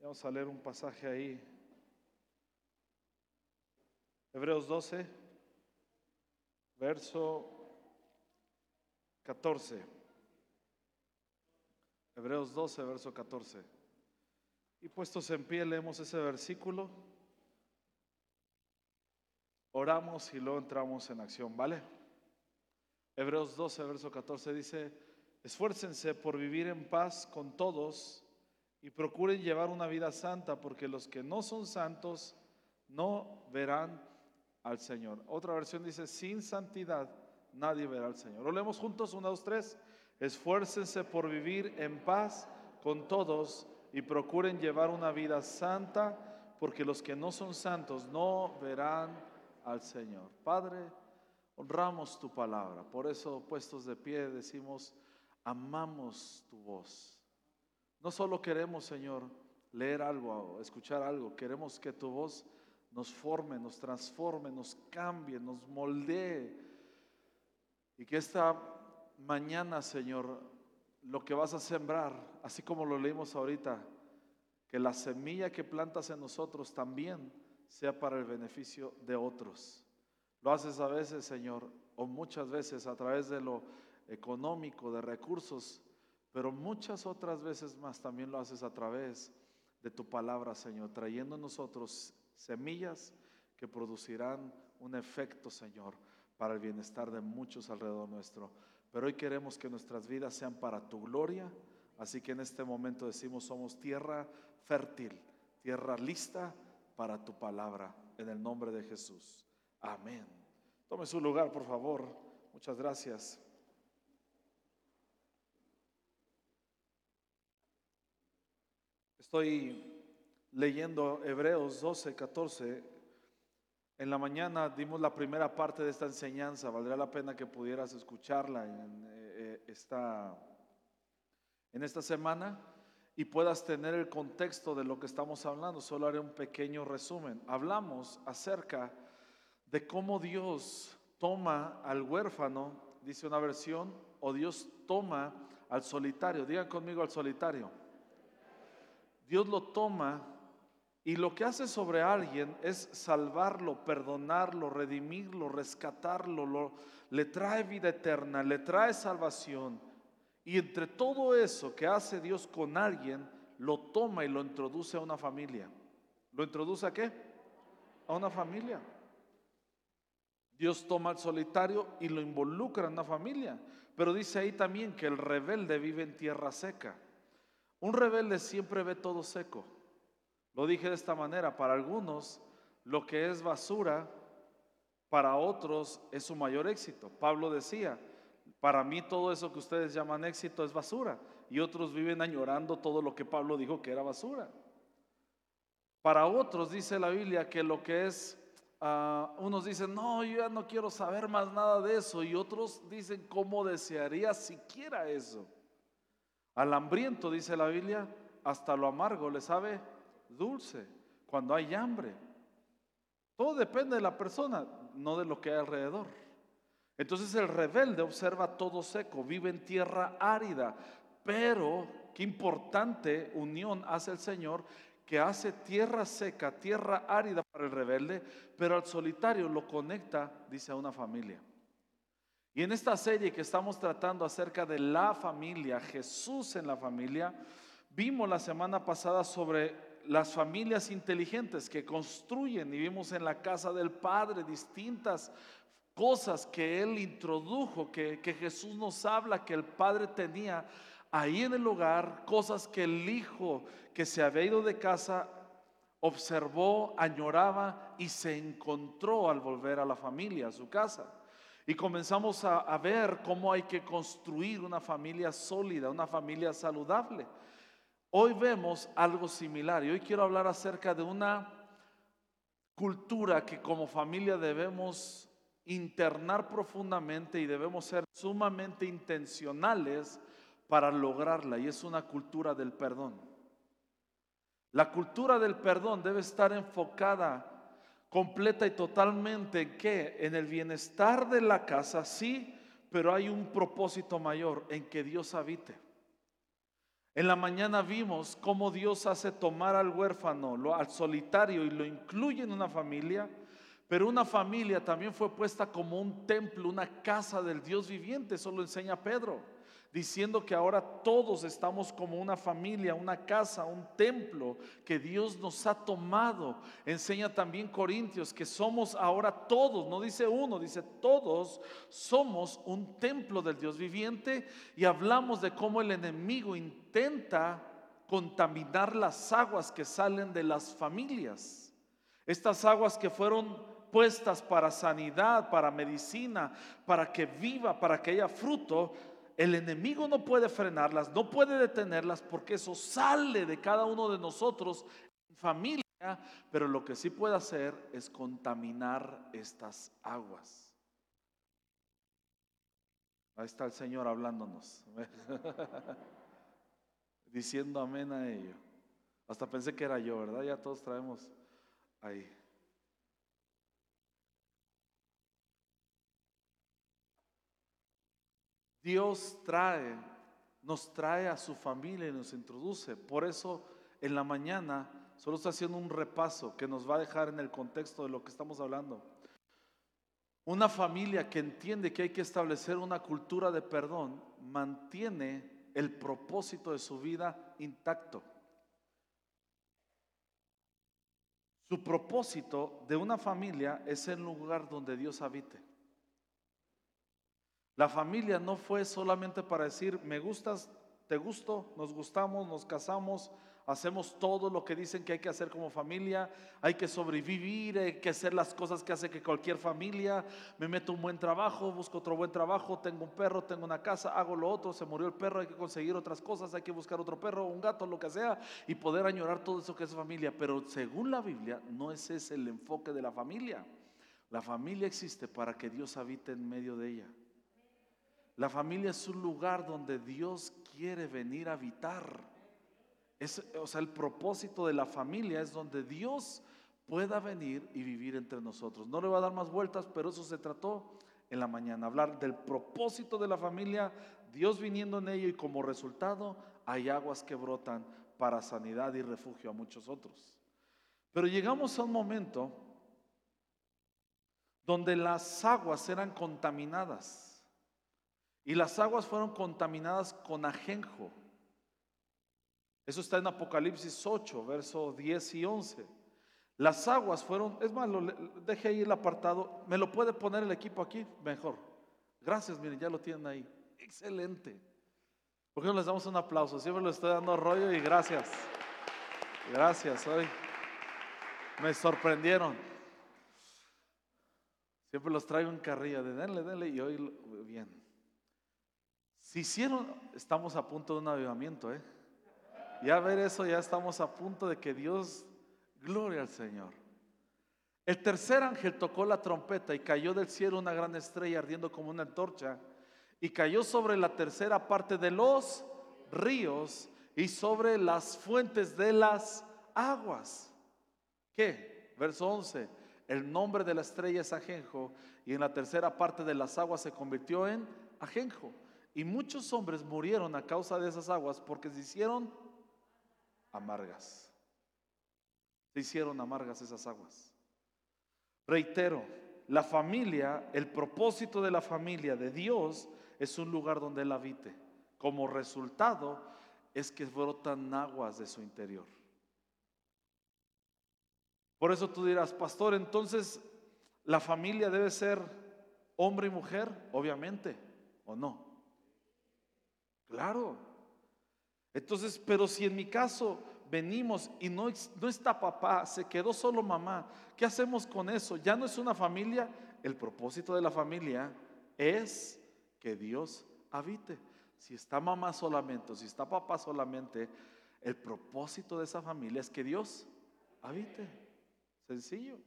Vamos a leer un pasaje ahí. Hebreos 12, verso 14. Hebreos 12, verso 14. Y puestos en pie leemos ese versículo. Oramos y luego entramos en acción, ¿vale? Hebreos 12, verso 14 dice, esfuércense por vivir en paz con todos y procuren llevar una vida santa, porque los que no son santos no verán al Señor. Otra versión dice, sin santidad nadie verá al Señor. Lo leemos juntos, una, dos, tres. Esfuércense por vivir en paz con todos y procuren llevar una vida santa, porque los que no son santos no verán al Señor. Padre, honramos tu palabra. Por eso, puestos de pie, decimos, amamos tu voz. No solo queremos, Señor, leer algo escuchar algo, queremos que tu voz nos forme, nos transforme, nos cambie, nos moldee. Y que esta mañana, Señor, lo que vas a sembrar, así como lo leímos ahorita, que la semilla que plantas en nosotros también sea para el beneficio de otros. Lo haces a veces, Señor, o muchas veces a través de lo económico, de recursos, pero muchas otras veces más también lo haces a través de tu palabra, Señor, trayendo a nosotros semillas que producirán un efecto, Señor, para el bienestar de muchos alrededor nuestro. Pero hoy queremos que nuestras vidas sean para tu gloria, así que en este momento decimos somos tierra fértil, tierra lista para tu palabra, en el nombre de Jesús. Amén. Tome su lugar, por favor. Muchas gracias. Estoy leyendo Hebreos 12, 14. En la mañana dimos la primera parte de esta enseñanza. Valdría la pena que pudieras escucharla en, eh, esta, en esta semana y puedas tener el contexto de lo que estamos hablando. Solo haré un pequeño resumen. Hablamos acerca de cómo Dios toma al huérfano, dice una versión, o Dios toma al solitario. Digan conmigo al solitario. Dios lo toma y lo que hace sobre alguien es salvarlo, perdonarlo, redimirlo, rescatarlo, le trae vida eterna, le trae salvación. Y entre todo eso que hace Dios con alguien, lo toma y lo introduce a una familia. ¿Lo introduce a qué? A una familia. Dios toma al solitario y lo involucra en una familia. Pero dice ahí también que el rebelde vive en tierra seca. Un rebelde siempre ve todo seco. Lo dije de esta manera, para algunos lo que es basura, para otros es su mayor éxito. Pablo decía, para mí todo eso que ustedes llaman éxito es basura. Y otros viven añorando todo lo que Pablo dijo que era basura. Para otros dice la Biblia que lo que es, ah, unos dicen, no, yo ya no quiero saber más nada de eso. Y otros dicen, ¿cómo desearía siquiera eso? Al hambriento, dice la Biblia, hasta lo amargo le sabe dulce cuando hay hambre. Todo depende de la persona, no de lo que hay alrededor. Entonces el rebelde observa todo seco, vive en tierra árida, pero qué importante unión hace el Señor que hace tierra seca, tierra árida para el rebelde, pero al solitario lo conecta, dice, a una familia. Y en esta serie que estamos tratando acerca de la familia, Jesús en la familia, vimos la semana pasada sobre las familias inteligentes que construyen y vimos en la casa del Padre distintas cosas que Él introdujo, que, que Jesús nos habla que el Padre tenía ahí en el hogar, cosas que el Hijo que se había ido de casa observó, añoraba y se encontró al volver a la familia, a su casa. Y comenzamos a, ver cómo hay que construir una familia sólida, una familia saludable. Hoy vemos algo similar y hoy quiero hablar acerca de una cultura que como familia debemos internar profundamente y debemos ser sumamente intencionales para lograrla y es una cultura del perdón. La cultura del perdón debe estar enfocada completa y totalmente en qué? En el bienestar de la casa, sí, pero hay un propósito mayor, en que Dios habite. En la mañana vimos cómo Dios hace tomar al huérfano, al solitario y lo incluye en una familia, pero una familia también fue puesta como un templo, una casa del Dios viviente, eso lo enseña Pedro, diciendo que ahora todos estamos como una familia, una casa, un templo que Dios nos ha tomado. Enseña también Corintios que somos ahora todos, no dice uno, dice todos somos un templo del Dios viviente y hablamos de cómo el enemigo intenta contaminar las aguas que salen de las familias. Estas aguas que fueron puestas para sanidad, para medicina, para que viva, para que haya fruto, el enemigo no puede frenarlas, no puede detenerlas porque eso sale de cada uno de nosotros en familia, pero lo que sí puede hacer es contaminar estas aguas. Ahí está el Señor hablándonos, diciendo amén a ello. Hasta pensé que era yo, ¿verdad? Ya todos traemos ahí. Dios trae, nos trae a su familia y nos introduce. Por eso en la mañana solo está haciendo un repaso que nos va a dejar en el contexto de lo que estamos hablando. Una familia que entiende que hay que establecer una cultura de perdón mantiene el propósito de su vida intacto. Su propósito de una familia es el lugar donde Dios habite. La familia no fue solamente para decir, me gustas, te gusto, nos gustamos, nos casamos, hacemos todo lo que dicen que hay que hacer como familia, hay que sobrevivir, hay que hacer las cosas que hace que cualquier familia, me meto un buen trabajo, busco otro buen trabajo, tengo un perro, tengo una casa, hago lo otro, se murió el perro, hay que conseguir otras cosas, hay que buscar otro perro, un gato, lo que sea, y poder añorar todo eso que es familia. Pero según la Biblia, no ese es el enfoque de la familia. La familia existe para que Dios habite en medio de ella. La familia es un lugar donde Dios quiere venir a habitar. Es, o sea, el propósito de la familia es donde Dios pueda venir y vivir entre nosotros. No le voy a dar más vueltas, pero eso se trató en la mañana. Hablar del propósito de la familia, Dios viniendo en ello y como resultado hay aguas que brotan para sanidad y refugio a muchos otros. Pero llegamos a un momento donde las aguas eran contaminadas. Y las aguas fueron contaminadas con ajenjo. Eso está en Apocalipsis 8, verso 10 y 11. Las aguas fueron, es más, lo, deje ahí el apartado, me lo puede poner el equipo aquí, mejor. Gracias, miren, ya lo tienen ahí. Excelente. ¿Por qué no les damos un aplauso? Siempre lo estoy dando rollo y gracias. Gracias, hoy me sorprendieron. Siempre los traigo en carrilla de denle, denle y hoy bien. Si hicieron, estamos a punto de un avivamiento, ¿eh? Ya ver eso, ya estamos a punto de que Dios, gloria al Señor. El tercer ángel tocó la trompeta y cayó del cielo una gran estrella ardiendo como una antorcha y cayó sobre la tercera parte de los ríos y sobre las fuentes de las aguas. ¿Qué? Verso 11. El nombre de la estrella es ajenjo y en la tercera parte de las aguas se convirtió en ajenjo. Y muchos hombres murieron a causa de esas aguas porque se hicieron amargas. Se hicieron amargas esas aguas. Reitero, la familia, el propósito de la familia de Dios es un lugar donde Él habite. Como resultado es que brotan aguas de su interior. Por eso tú dirás, pastor, entonces la familia debe ser hombre y mujer, obviamente, ¿o no? Claro. Entonces, pero si en mi caso venimos y no, no está papá, se quedó solo mamá, ¿qué hacemos con eso? Ya no es una familia. El propósito de la familia es que Dios habite. Si está mamá solamente, o si está papá solamente, el propósito de esa familia es que Dios habite. Sencillo.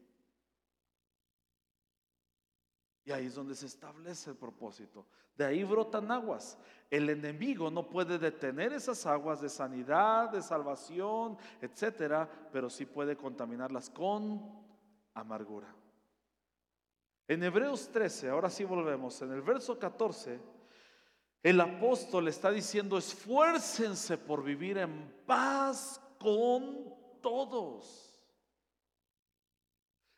Y ahí es donde se establece el propósito. De ahí brotan aguas. El enemigo no puede detener esas aguas de sanidad, de salvación, etcétera, pero sí puede contaminarlas con amargura. En Hebreos 13, ahora sí volvemos, en el verso 14, El apóstol está diciendo, esfuércense por vivir en paz con todos.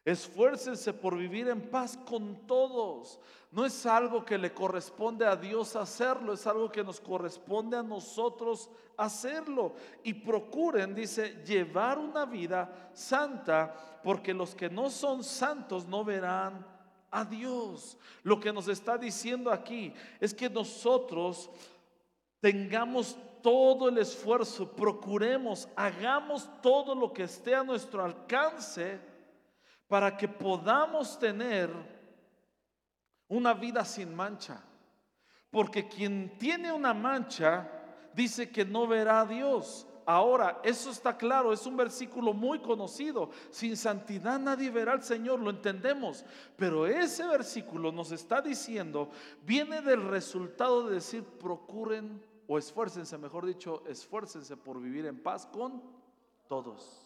Esfuércense por vivir en paz con todos. No es algo que le corresponde a Dios hacerlo, es algo que nos corresponde a nosotros hacerlo. Y procuren, dice, llevar una vida santa, porque los que no son santos no verán a Dios. Lo que nos está diciendo aquí es que nosotros tengamos todo el esfuerzo, procuremos, hagamos todo lo que esté a nuestro alcance para que podamos tener una vida sin mancha. Porque quien tiene una mancha dice que no verá a Dios. Ahora, eso está claro, es un versículo muy conocido. Sin santidad nadie verá al Señor, lo entendemos. Pero ese versículo nos está diciendo, viene del resultado de decir, procuren o esfuércense, mejor dicho, esfuércense por vivir en paz con todos.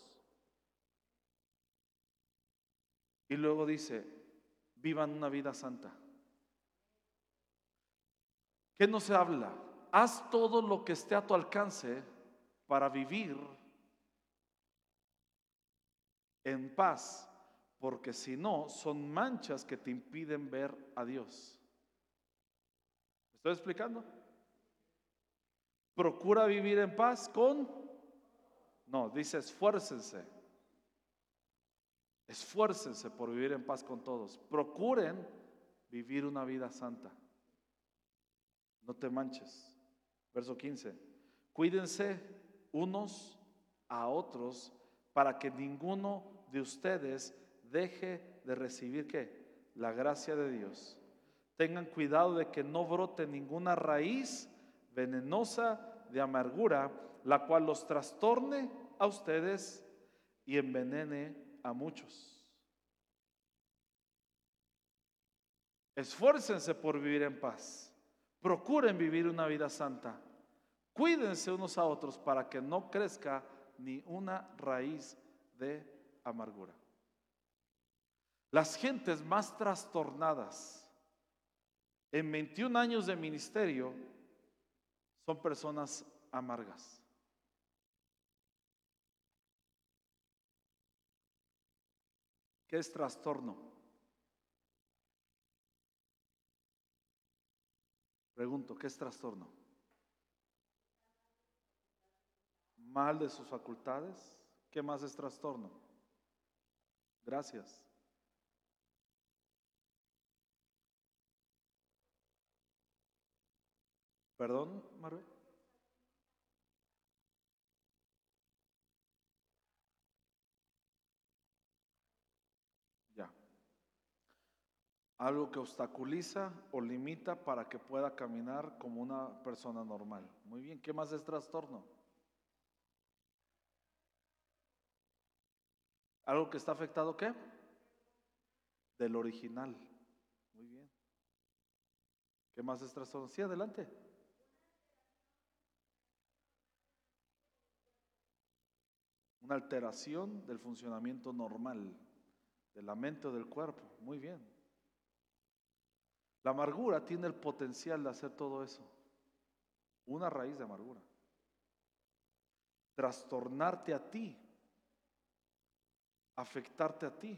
Y luego dice, vivan una vida santa. ¿Qué no se habla? Haz todo lo que esté a tu alcance para vivir en paz, porque si no, son manchas que te impiden ver a Dios. estoy explicando? Procura vivir en paz con... No, dice esfuércense. Esfuércense por vivir en paz con todos. Procuren vivir una vida santa. No te manches. Verso 15. Cuídense unos a otros para que ninguno de ustedes deje de recibir qué? La gracia de Dios. Tengan cuidado de que no brote ninguna raíz venenosa de amargura, la cual los trastorne a ustedes y envenene a muchos. Esfuércense por vivir en paz. Procuren vivir una vida santa. Cuídense unos a otros para que no crezca ni una raíz de amargura. Las gentes más trastornadas en 21 años de ministerio son personas amargas. ¿Qué es trastorno? Pregunto, ¿qué es trastorno? Mal de sus facultades. ¿Qué más es trastorno? Gracias. ¿Perdón, Marvel? Algo que obstaculiza o limita para que pueda caminar como una persona normal. Muy bien, ¿qué más es trastorno? ¿Algo que está afectado qué? Del original. Muy bien. ¿Qué más es trastorno? Sí, adelante. Una alteración del funcionamiento normal de la mente o del cuerpo. Muy bien. La amargura tiene el potencial de hacer todo eso. Una raíz de amargura. Trastornarte a ti. Afectarte a ti.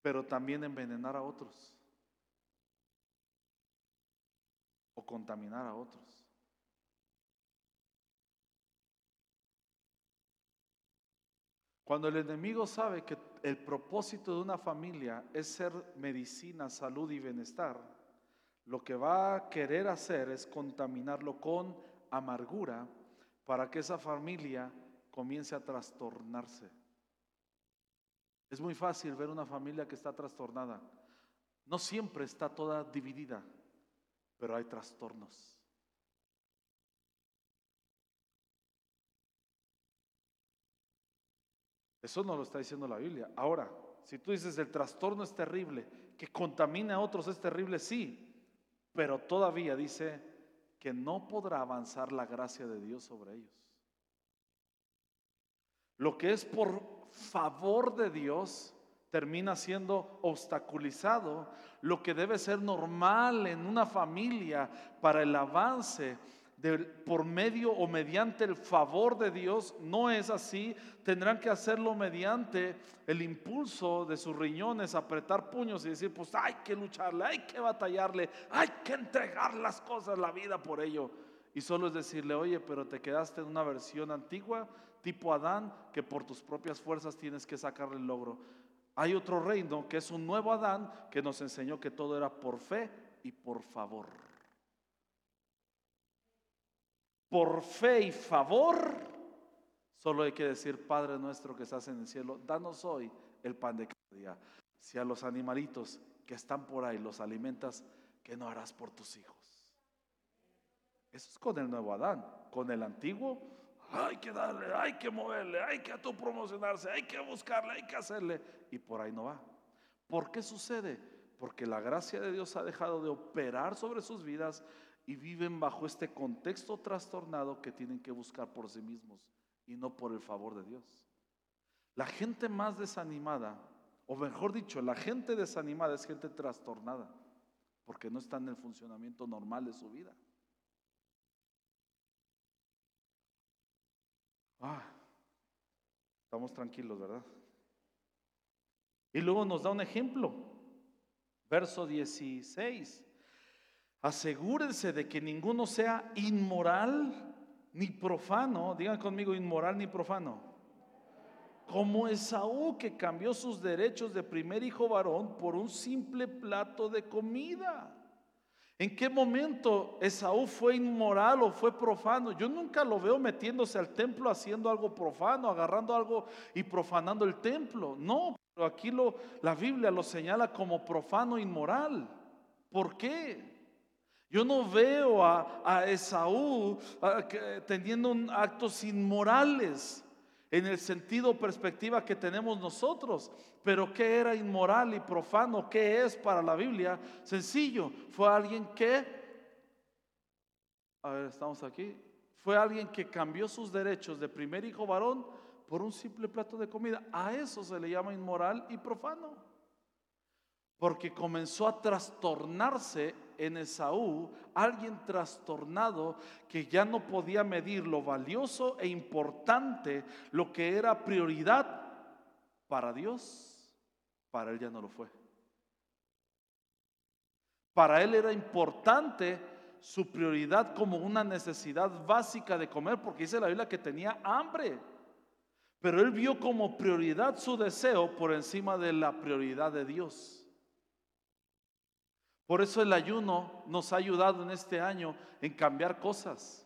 Pero también envenenar a otros. O contaminar a otros. Cuando el enemigo sabe que el propósito de una familia es ser medicina, salud y bienestar, lo que va a querer hacer es contaminarlo con amargura para que esa familia comience a trastornarse. Es muy fácil ver una familia que está trastornada. No siempre está toda dividida, pero hay trastornos. Eso no lo está diciendo la Biblia. Ahora, si tú dices el trastorno es terrible, que contamina a otros es terrible, sí, pero todavía dice que no podrá avanzar la gracia de Dios sobre ellos. Lo que es por favor de Dios termina siendo obstaculizado, lo que debe ser normal en una familia para el avance por medio o mediante el favor de Dios, no es así. Tendrán que hacerlo mediante el impulso de sus riñones, apretar puños y decir, pues hay que lucharle, hay que batallarle, hay que entregar las cosas, la vida por ello. Y solo es decirle, oye, pero te quedaste en una versión antigua, tipo Adán, que por tus propias fuerzas tienes que sacarle el logro. Hay otro reino que es un nuevo Adán que nos enseñó que todo era por fe y por favor por fe y favor, solo hay que decir, Padre nuestro que estás en el cielo, danos hoy el pan de cada día. Si a los animalitos que están por ahí los alimentas, ¿qué no harás por tus hijos? Eso es con el nuevo Adán. Con el antiguo, hay que darle, hay que moverle, hay que promocionarse, hay que buscarle, hay que hacerle. Y por ahí no va. ¿Por qué sucede? Porque la gracia de Dios ha dejado de operar sobre sus vidas y viven bajo este contexto trastornado que tienen que buscar por sí mismos y no por el favor de Dios. La gente más desanimada, o mejor dicho, la gente desanimada es gente trastornada, porque no está en el funcionamiento normal de su vida. Ah, estamos tranquilos, ¿verdad? Y luego nos da un ejemplo, verso 16. Asegúrense de que ninguno sea inmoral ni profano. Digan conmigo, inmoral ni profano. Como Esaú que cambió sus derechos de primer hijo varón por un simple plato de comida. ¿En qué momento Esaú fue inmoral o fue profano? Yo nunca lo veo metiéndose al templo haciendo algo profano, agarrando algo y profanando el templo. No, pero aquí lo, la Biblia lo señala como profano inmoral. ¿Por qué? Yo no veo a, Esaú teniendo actos inmorales en el sentido perspectiva que tenemos nosotros. Pero ¿qué era inmoral y profano? ¿Qué es para la Biblia? Sencillo, fue alguien que, a ver, estamos aquí, fue alguien que cambió sus derechos de primer hijo varón por un simple plato de comida. A eso se le llama inmoral y profano porque comenzó a trastornarse en Esaú, alguien trastornado que ya no podía medir lo valioso e importante, lo que era prioridad para Dios, para él ya no lo fue. Para él era importante su prioridad como una necesidad básica de comer, porque dice la Biblia que tenía hambre. Pero él vio como prioridad su deseo por encima de la prioridad de Dios. Por eso el ayuno nos ha ayudado en este año en cambiar cosas.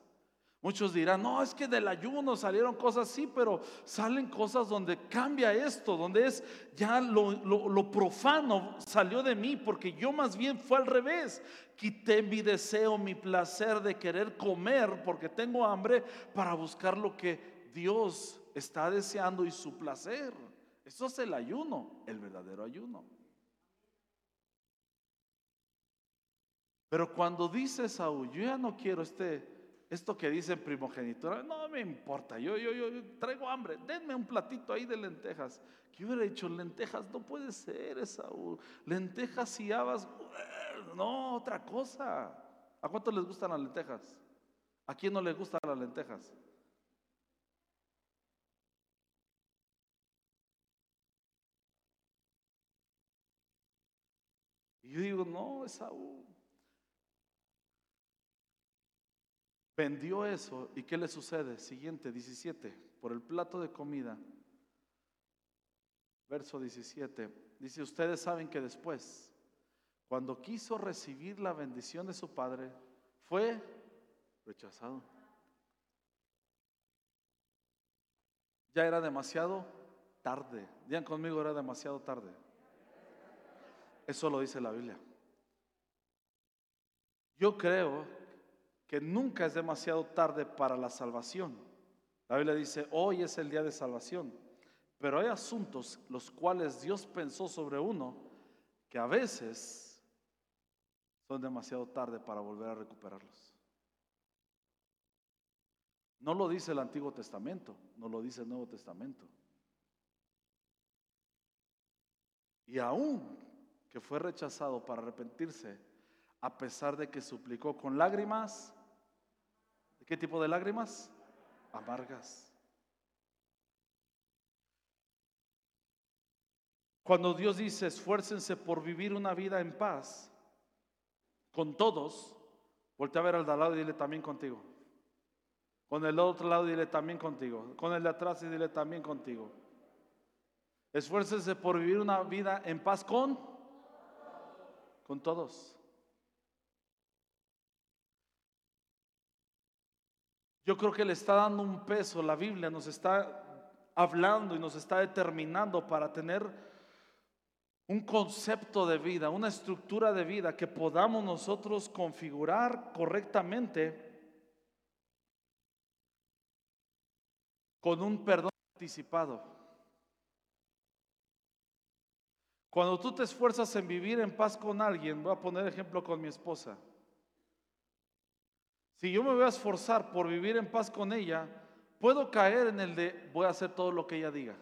Muchos dirán, no, es que del ayuno salieron cosas, sí, pero salen cosas donde cambia esto, donde es ya lo, profano salió de mí, porque yo más bien fue al revés. Quité mi deseo, mi placer de querer comer porque tengo hambre para buscar lo que Dios está deseando y su placer. Eso es el ayuno, el verdadero ayuno. Pero cuando dice Saúl, yo ya no quiero este, esto que dice primogenitura, no me importa, yo, yo, yo traigo hambre, denme un platito ahí de lentejas. Que hubiera dicho, lentejas no puede ser, Saúl, lentejas y habas, no, otra cosa. ¿A cuántos les gustan las lentejas? ¿A quién no les gustan las lentejas? Y yo digo, no, Saúl. Vendió eso y ¿qué le sucede? Siguiente, 17, por el plato de comida. Verso 17. Dice, ustedes saben que después, cuando quiso recibir la bendición de su padre, fue rechazado. Ya era demasiado tarde. Digan conmigo, era demasiado tarde. Eso lo dice la Biblia. Yo creo que nunca es demasiado tarde para la salvación. La Biblia dice, hoy es el día de salvación. Pero hay asuntos los cuales Dios pensó sobre uno que a veces son demasiado tarde para volver a recuperarlos. No lo dice el Antiguo Testamento, no lo dice el Nuevo Testamento. Y aún que fue rechazado para arrepentirse, a pesar de que suplicó con lágrimas, ¿de qué tipo de lágrimas? Amargas. Cuando Dios dice, esfuércense por vivir una vida en paz con todos, voltea a ver al de al lado y dile también contigo. Con el otro lado dile también contigo. Con el de atrás y dile también contigo. Esfuércense por vivir una vida en paz con con todos. Yo creo que le está dando un peso, la Biblia nos está hablando y nos está determinando para tener un concepto de vida, una estructura de vida que podamos nosotros configurar correctamente con un perdón anticipado. Cuando tú te esfuerzas en vivir en paz con alguien, voy a poner ejemplo con mi esposa. Si yo me voy a esforzar por vivir en paz con ella, puedo caer en el de voy a hacer todo lo que ella diga.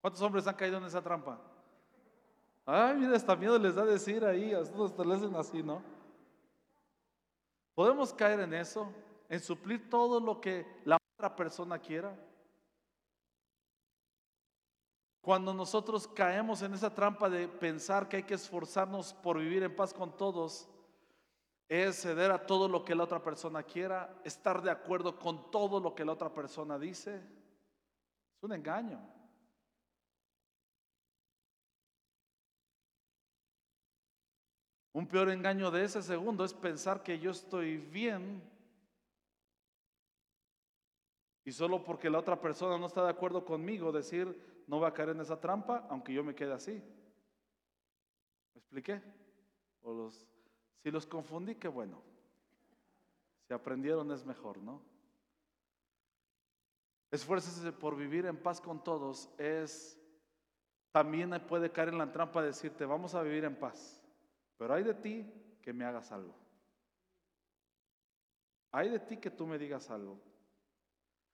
¿Cuántos hombres han caído en esa trampa? Ay, mira, hasta miedo les da decir ahí, a nosotros te hacen así, ¿no? Podemos caer en eso, en suplir todo lo que la otra persona quiera. Cuando nosotros caemos en esa trampa de pensar que hay que esforzarnos por vivir en paz con todos, es ceder a todo lo que la otra persona quiera, estar de acuerdo con todo lo que la otra persona dice. Es un engaño. Un peor engaño de ese segundo es pensar que yo estoy bien y solo porque la otra persona no está de acuerdo conmigo decir no va a caer en esa trampa aunque yo me quede así. ¿Me expliqué? O los, si los confundí, qué bueno. Si aprendieron es mejor, ¿no? Esfuércese por vivir en paz con todos. Es también puede caer en la trampa de decirte vamos a vivir en paz. Pero hay de ti que me hagas algo. Hay de ti que tú me digas algo.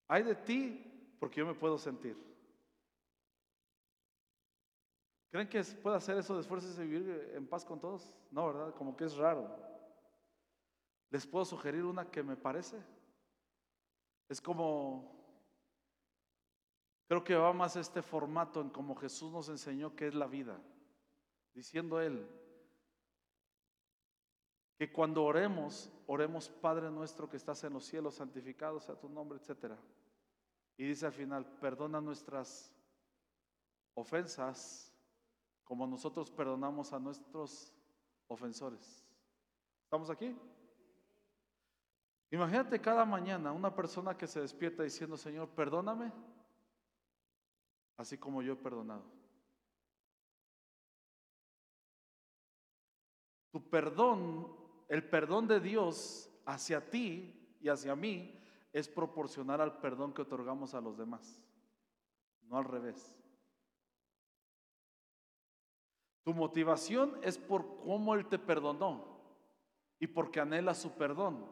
Hay de ti porque yo me puedo sentir. ¿Creen que puede hacer eso de esfuerzos de vivir en paz con todos? No, ¿verdad? Como que es raro. ¿Les puedo sugerir una que me parece? Es como, creo que va más este formato en como Jesús nos enseñó que es la vida. Diciendo Él, que cuando oremos, oremos Padre nuestro que estás en los cielos, santificado sea tu nombre, etc. Y dice al final, perdona nuestras ofensas como nosotros perdonamos a nuestros ofensores. ¿Estamos aquí? Imagínate cada mañana una persona que se despierta diciendo, Señor, perdóname, así como yo he perdonado. Tu perdón el perdón de Dios hacia ti y hacia mí es proporcional al perdón que otorgamos a los demás, no al revés. Tu motivación es por cómo Él te perdonó y porque anhela su perdón.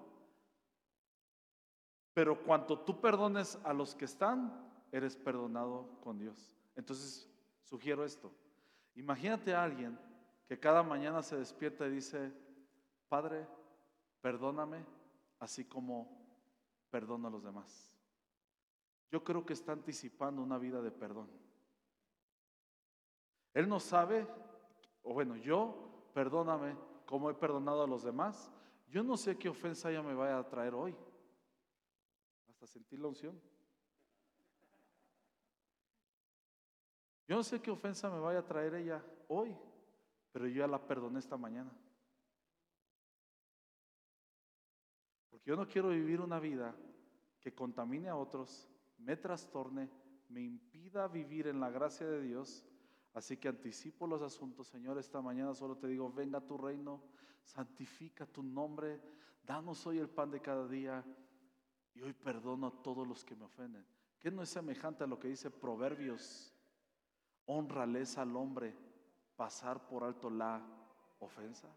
Pero cuanto tú perdones a los que están, eres perdonado con Dios. Entonces, sugiero esto. Imagínate a alguien que cada mañana se despierta y dice, Padre, perdóname así como perdono a los demás. Yo creo que está anticipando una vida de perdón. Él no sabe, o bueno, yo, perdóname como he perdonado a los demás. Yo no sé qué ofensa ella me vaya a traer hoy. Hasta sentir la unción. Yo no sé qué ofensa me vaya a traer ella hoy, pero yo ya la perdoné esta mañana. Porque yo no quiero vivir una vida que contamine a otros, me trastorne, me impida vivir en la gracia de Dios. Así que anticipo los asuntos, Señor, esta mañana solo te digo, venga tu reino, santifica tu nombre, danos hoy el pan de cada día y hoy perdono a todos los que me ofenden. ¿Qué no es semejante a lo que dice Proverbios? Honrales al hombre, pasar por alto la ofensa.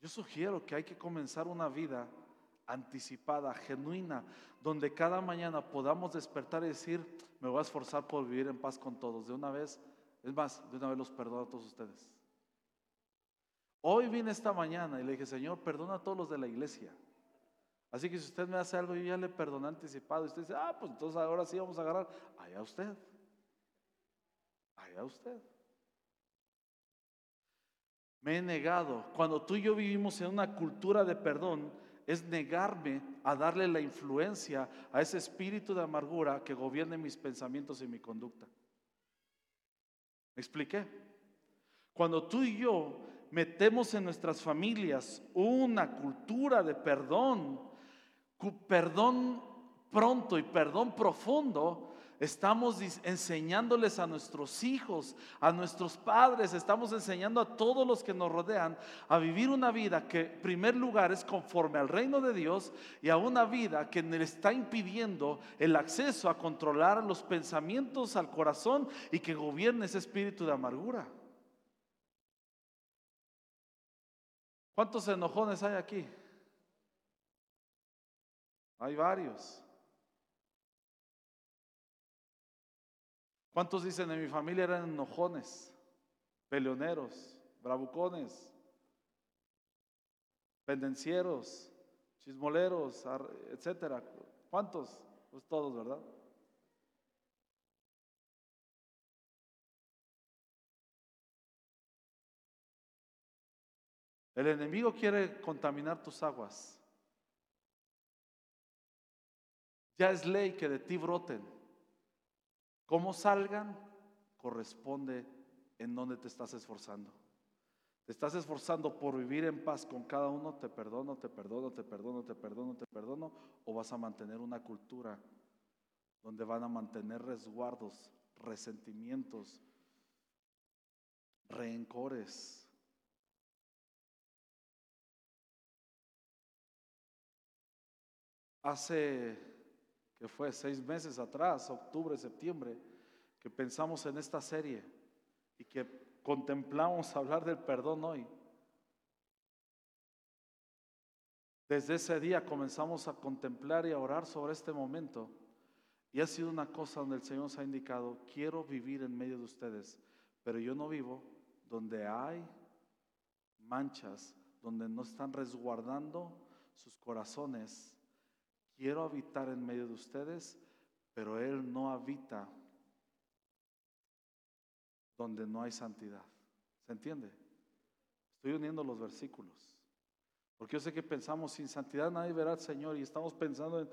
Yo sugiero que hay que comenzar una vida anticipada, genuina, donde cada mañana podamos despertar y decir, me voy a esforzar por vivir en paz con todos. De una vez, es más, de una vez los perdono a todos ustedes. Hoy vine esta mañana y le dije, Señor, perdona a todos los de la iglesia. Así que si usted me hace algo, yo ya le perdoné anticipado. Y usted dice, ah, pues entonces ahora sí vamos a agarrar. Allá usted. Allá usted. Me he negado. Cuando tú y yo vivimos en una cultura de perdón, es negarme a darle la influencia a ese espíritu de amargura que gobierne mis pensamientos y mi conducta. ¿Me expliqué? Cuando tú y yo metemos en nuestras familias una cultura de perdón, perdón pronto y perdón profundo, Estamos enseñándoles a nuestros hijos, a nuestros padres, estamos enseñando a todos los que nos rodean a vivir una vida que en primer lugar es conforme al reino de Dios y a una vida que le está impidiendo el acceso a controlar los pensamientos al corazón y que gobierne ese espíritu de amargura. ¿Cuántos enojones hay aquí? Hay varios. ¿Cuántos dicen en mi familia eran enojones, peleoneros, bravucones, pendencieros, chismoleros, etcétera? ¿Cuántos? Pues todos, ¿verdad? El enemigo quiere contaminar tus aguas. Ya es ley que de ti broten Cómo salgan corresponde en donde te estás esforzando. Te estás esforzando por vivir en paz con cada uno, te perdono, te perdono, te perdono, te perdono, te perdono, o vas a mantener una cultura donde van a mantener resguardos, resentimientos, rencores. Hace que fue seis meses atrás, octubre, septiembre, que pensamos en esta serie y que contemplamos hablar del perdón hoy. Desde ese día comenzamos a contemplar y a orar sobre este momento. Y ha sido una cosa donde el Señor nos ha indicado, quiero vivir en medio de ustedes, pero yo no vivo donde hay manchas, donde no están resguardando sus corazones quiero habitar en medio de ustedes, pero Él no habita donde no hay santidad. ¿Se entiende? Estoy uniendo los versículos. Porque yo sé que pensamos sin santidad nadie verá al Señor y estamos pensando en,